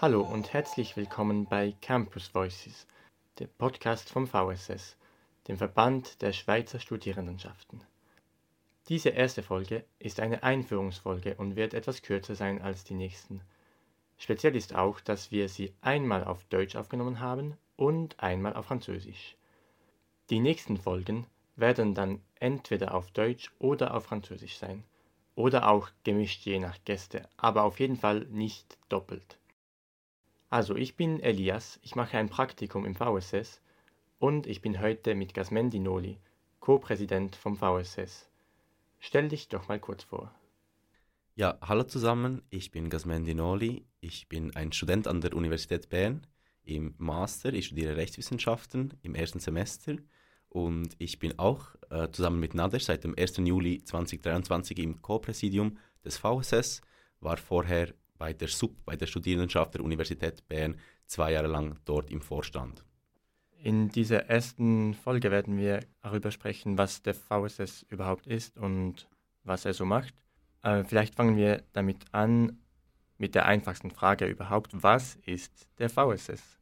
Hallo und herzlich willkommen bei Campus Voices, der Podcast vom VSS, dem Verband der Schweizer Studierendenschaften. Diese erste Folge ist eine Einführungsfolge und wird etwas kürzer sein als die nächsten. Speziell ist auch, dass wir sie einmal auf Deutsch aufgenommen haben und einmal auf Französisch. Die nächsten Folgen werden dann entweder auf Deutsch oder auf Französisch sein. Oder auch gemischt je nach Gäste, aber auf jeden Fall nicht doppelt. Also ich bin Elias, ich mache ein Praktikum im VSS und ich bin heute mit Gasmendi Noli, Co-Präsident vom VSS. Stell dich doch mal kurz vor. Ja, hallo zusammen, ich bin Gasmendi Noli, ich bin ein Student an der Universität Bern im Master, ich studiere Rechtswissenschaften im ersten Semester und ich bin auch äh, zusammen mit Nader seit dem 1. Juli 2023 im Co-Präsidium des VSS, war vorher bei der SUB, bei der Studierendenschaft der Universität Bern, zwei Jahre lang dort im Vorstand. In dieser ersten Folge werden wir darüber sprechen, was der VSS überhaupt ist und was er so macht. Äh, vielleicht fangen wir damit an, mit der einfachsten Frage überhaupt. Was ist der VSS?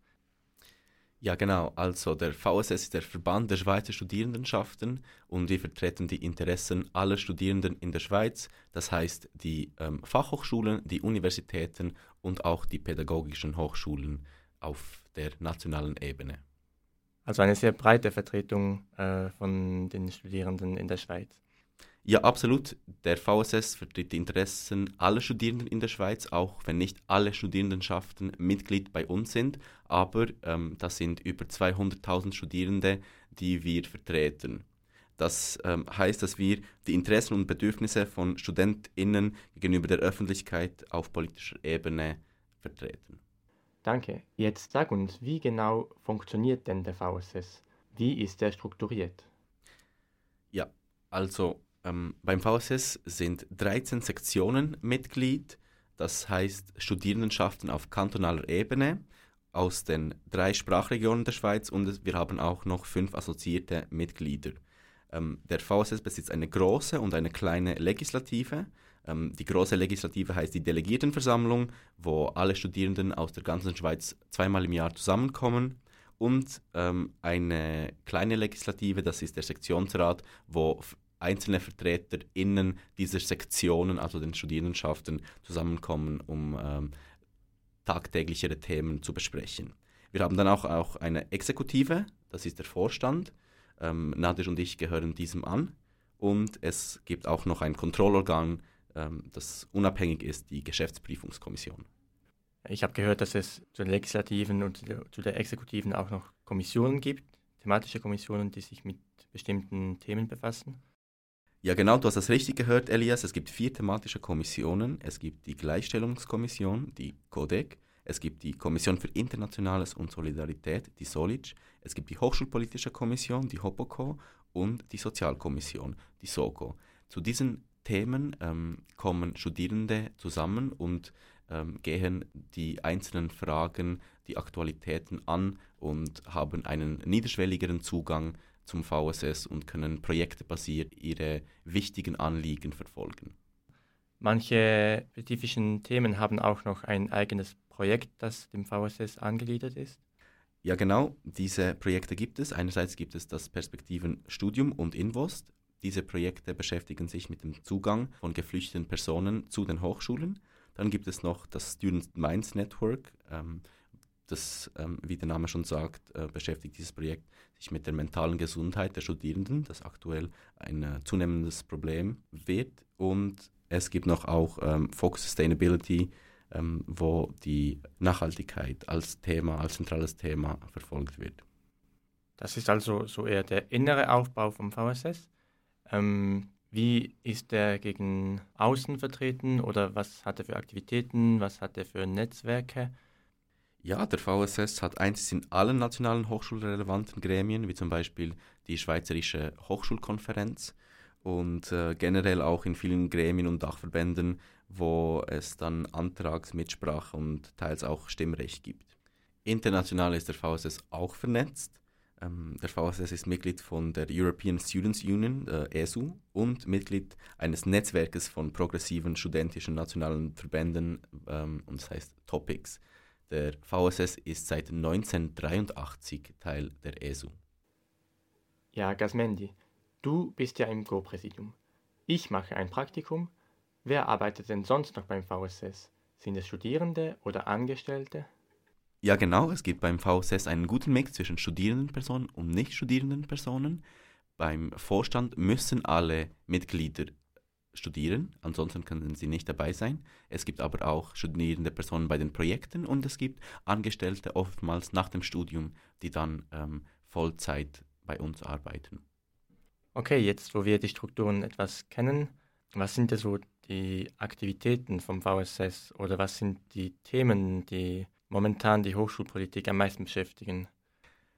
Ja, genau. Also der VSS ist der Verband der Schweizer Studierendenschaften und wir vertreten die Interessen aller Studierenden in der Schweiz, das heißt die ähm, Fachhochschulen, die Universitäten und auch die pädagogischen Hochschulen auf der nationalen Ebene. Also eine sehr breite Vertretung äh, von den Studierenden in der Schweiz. Ja, absolut. Der VSS vertritt die Interessen aller Studierenden in der Schweiz, auch wenn nicht alle Studierendenschaften Mitglied bei uns sind. Aber ähm, das sind über 200.000 Studierende, die wir vertreten. Das ähm, heißt, dass wir die Interessen und Bedürfnisse von StudentInnen gegenüber der Öffentlichkeit auf politischer Ebene vertreten. Danke. Jetzt sag uns, wie genau funktioniert denn der VSS? Wie ist er strukturiert? Ja, also ähm, beim VSS sind 13 Sektionen Mitglied, das heißt Studierendenschaften auf kantonaler Ebene aus den drei Sprachregionen der Schweiz und wir haben auch noch fünf assoziierte Mitglieder. Ähm, der VSS besitzt eine große und eine kleine Legislative. Ähm, die große Legislative heißt die Delegiertenversammlung, wo alle Studierenden aus der ganzen Schweiz zweimal im Jahr zusammenkommen. Und ähm, eine kleine Legislative, das ist der Sektionsrat, wo einzelne VertreterInnen dieser Sektionen, also den Studierendenschaften, zusammenkommen, um ähm, tagtäglichere Themen zu besprechen. Wir haben dann auch, auch eine Exekutive, das ist der Vorstand. Ähm, Nadir und ich gehören diesem an. Und es gibt auch noch ein Kontrollorgan, ähm, das unabhängig ist, die Geschäftsprüfungskommission. Ich habe gehört, dass es zu den Legislativen und zu der Exekutiven auch noch Kommissionen gibt, thematische Kommissionen, die sich mit bestimmten Themen befassen. Ja, genau, du hast das richtig gehört, Elias. Es gibt vier thematische Kommissionen. Es gibt die Gleichstellungskommission, die CODEC. Es gibt die Kommission für Internationales und Solidarität, die SOLIC. Es gibt die Hochschulpolitische Kommission, die HOPOCO. Und die Sozialkommission, die SOCO. Zu diesen Themen ähm, kommen Studierende zusammen und ähm, gehen die einzelnen Fragen, die Aktualitäten an und haben einen niederschwelligeren Zugang zum VSS und können projektbasiert ihre wichtigen Anliegen verfolgen. Manche spezifischen Themen haben auch noch ein eigenes Projekt, das dem VSS angegliedert ist. Ja, genau. Diese Projekte gibt es. Einerseits gibt es das Perspektivenstudium und Invost. Diese Projekte beschäftigen sich mit dem Zugang von geflüchteten Personen zu den Hochschulen. Dann gibt es noch das Student Minds Network. Ähm, das, ähm, wie der Name schon sagt, äh, beschäftigt dieses Projekt sich mit der mentalen Gesundheit der Studierenden, das aktuell ein äh, zunehmendes Problem wird. Und es gibt noch auch ähm, Focus Sustainability, ähm, wo die Nachhaltigkeit als Thema, als zentrales Thema verfolgt wird. Das ist also so eher der innere Aufbau vom VSS. Ähm, wie ist er gegen außen vertreten oder was hat er für Aktivitäten, was hat er für Netzwerke? Ja, der VSS hat eins in allen nationalen hochschulrelevanten Gremien, wie zum Beispiel die Schweizerische Hochschulkonferenz und äh, generell auch in vielen Gremien und Dachverbänden, wo es dann Antragsmitsprache und teils auch Stimmrecht gibt. International ist der VSS auch vernetzt. Ähm, der VSS ist Mitglied von der European Students Union, äh, ESU, und Mitglied eines Netzwerkes von progressiven studentischen nationalen Verbänden, ähm, und das heißt Topics. Der VSS ist seit 1983 Teil der ESU. Ja, Gasmendi, du bist ja im Go-Präsidium. Ich mache ein Praktikum. Wer arbeitet denn sonst noch beim VSS? Sind es Studierende oder Angestellte? Ja, genau. Es gibt beim VSS einen guten Mix zwischen studierenden Personen und nicht studierenden Personen. Beim Vorstand müssen alle Mitglieder studieren, ansonsten können sie nicht dabei sein. Es gibt aber auch studierende Personen bei den Projekten und es gibt Angestellte oftmals nach dem Studium, die dann ähm, Vollzeit bei uns arbeiten. Okay, jetzt wo wir die Strukturen etwas kennen, was sind denn so die Aktivitäten vom VSS oder was sind die Themen, die momentan die Hochschulpolitik am meisten beschäftigen?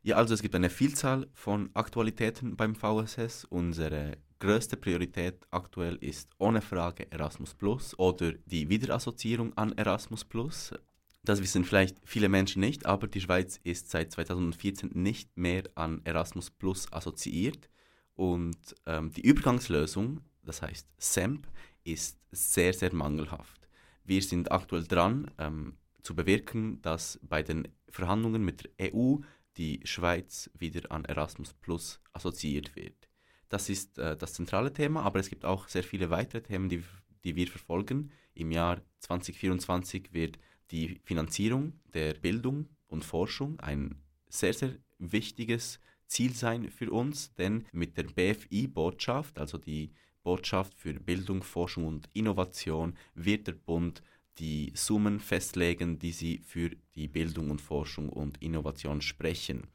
Ja, also es gibt eine Vielzahl von Aktualitäten beim VSS. Unsere größte Priorität aktuell ist ohne Frage Erasmus Plus oder die Wiederassoziierung an Erasmus Plus. Das wissen vielleicht viele Menschen nicht, aber die Schweiz ist seit 2014 nicht mehr an Erasmus Plus assoziiert und ähm, die Übergangslösung, das heißt SEMP, ist sehr, sehr mangelhaft. Wir sind aktuell dran, ähm, zu bewirken, dass bei den Verhandlungen mit der EU die Schweiz wieder an Erasmus Plus assoziiert wird. Das ist äh, das zentrale Thema, aber es gibt auch sehr viele weitere Themen, die, die wir verfolgen. Im Jahr 2024 wird die Finanzierung der Bildung und Forschung ein sehr, sehr wichtiges Ziel sein für uns, denn mit der BFI-Botschaft, also die Botschaft für Bildung, Forschung und Innovation, wird der Bund die Summen festlegen, die sie für die Bildung und Forschung und Innovation sprechen.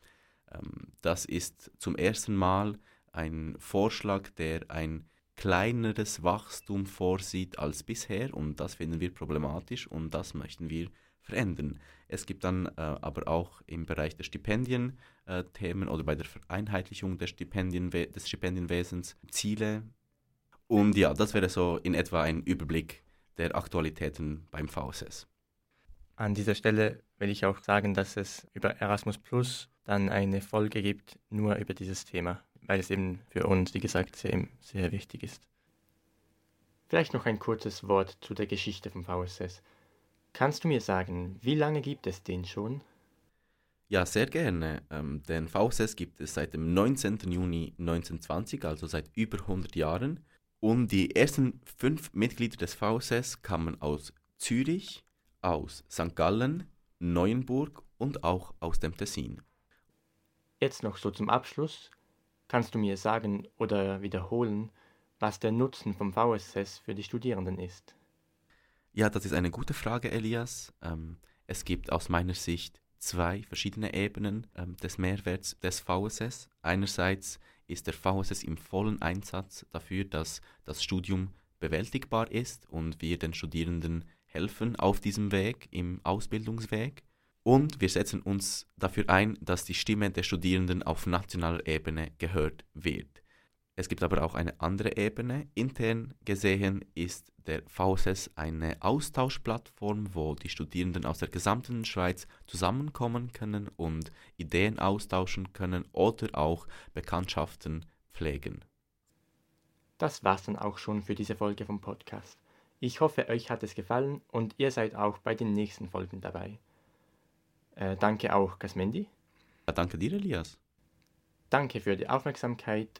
Ähm, das ist zum ersten Mal ein Vorschlag, der ein kleineres Wachstum vorsieht als bisher und das finden wir problematisch und das möchten wir verändern. Es gibt dann äh, aber auch im Bereich der Stipendien äh, Themen oder bei der Vereinheitlichung der Stipendien, des Stipendienwesens Ziele. Und ja, das wäre so in etwa ein Überblick der Aktualitäten beim VSS. An dieser Stelle will ich auch sagen, dass es über Erasmus Plus dann eine Folge gibt, nur über dieses Thema, weil es eben für uns, wie gesagt, sehr, sehr wichtig ist. Vielleicht noch ein kurzes Wort zu der Geschichte vom VSS. Kannst du mir sagen, wie lange gibt es den schon? Ja, sehr gerne. Ähm, den VSS gibt es seit dem 19. Juni 1920, also seit über 100 Jahren. Und die ersten fünf Mitglieder des VSS kamen aus Zürich, aus St. Gallen, Neuenburg und auch aus dem Tessin. Jetzt noch so zum Abschluss. Kannst du mir sagen oder wiederholen, was der Nutzen vom VSS für die Studierenden ist? Ja, das ist eine gute Frage, Elias. Ähm, es gibt aus meiner Sicht zwei verschiedene Ebenen ähm, des Mehrwerts des VSS. Einerseits ist der VSS im vollen Einsatz dafür, dass das Studium bewältigbar ist und wir den Studierenden helfen auf diesem Weg, im Ausbildungsweg. Und wir setzen uns dafür ein, dass die Stimme der Studierenden auf nationaler Ebene gehört wird. Es gibt aber auch eine andere Ebene. Intern gesehen ist der VSS eine Austauschplattform, wo die Studierenden aus der gesamten Schweiz zusammenkommen können und Ideen austauschen können oder auch Bekanntschaften pflegen. Das war's dann auch schon für diese Folge vom Podcast. Ich hoffe, euch hat es gefallen und ihr seid auch bei den nächsten Folgen dabei. Äh, danke auch, Kasmendi. Ja, danke dir, Elias. Danke für die Aufmerksamkeit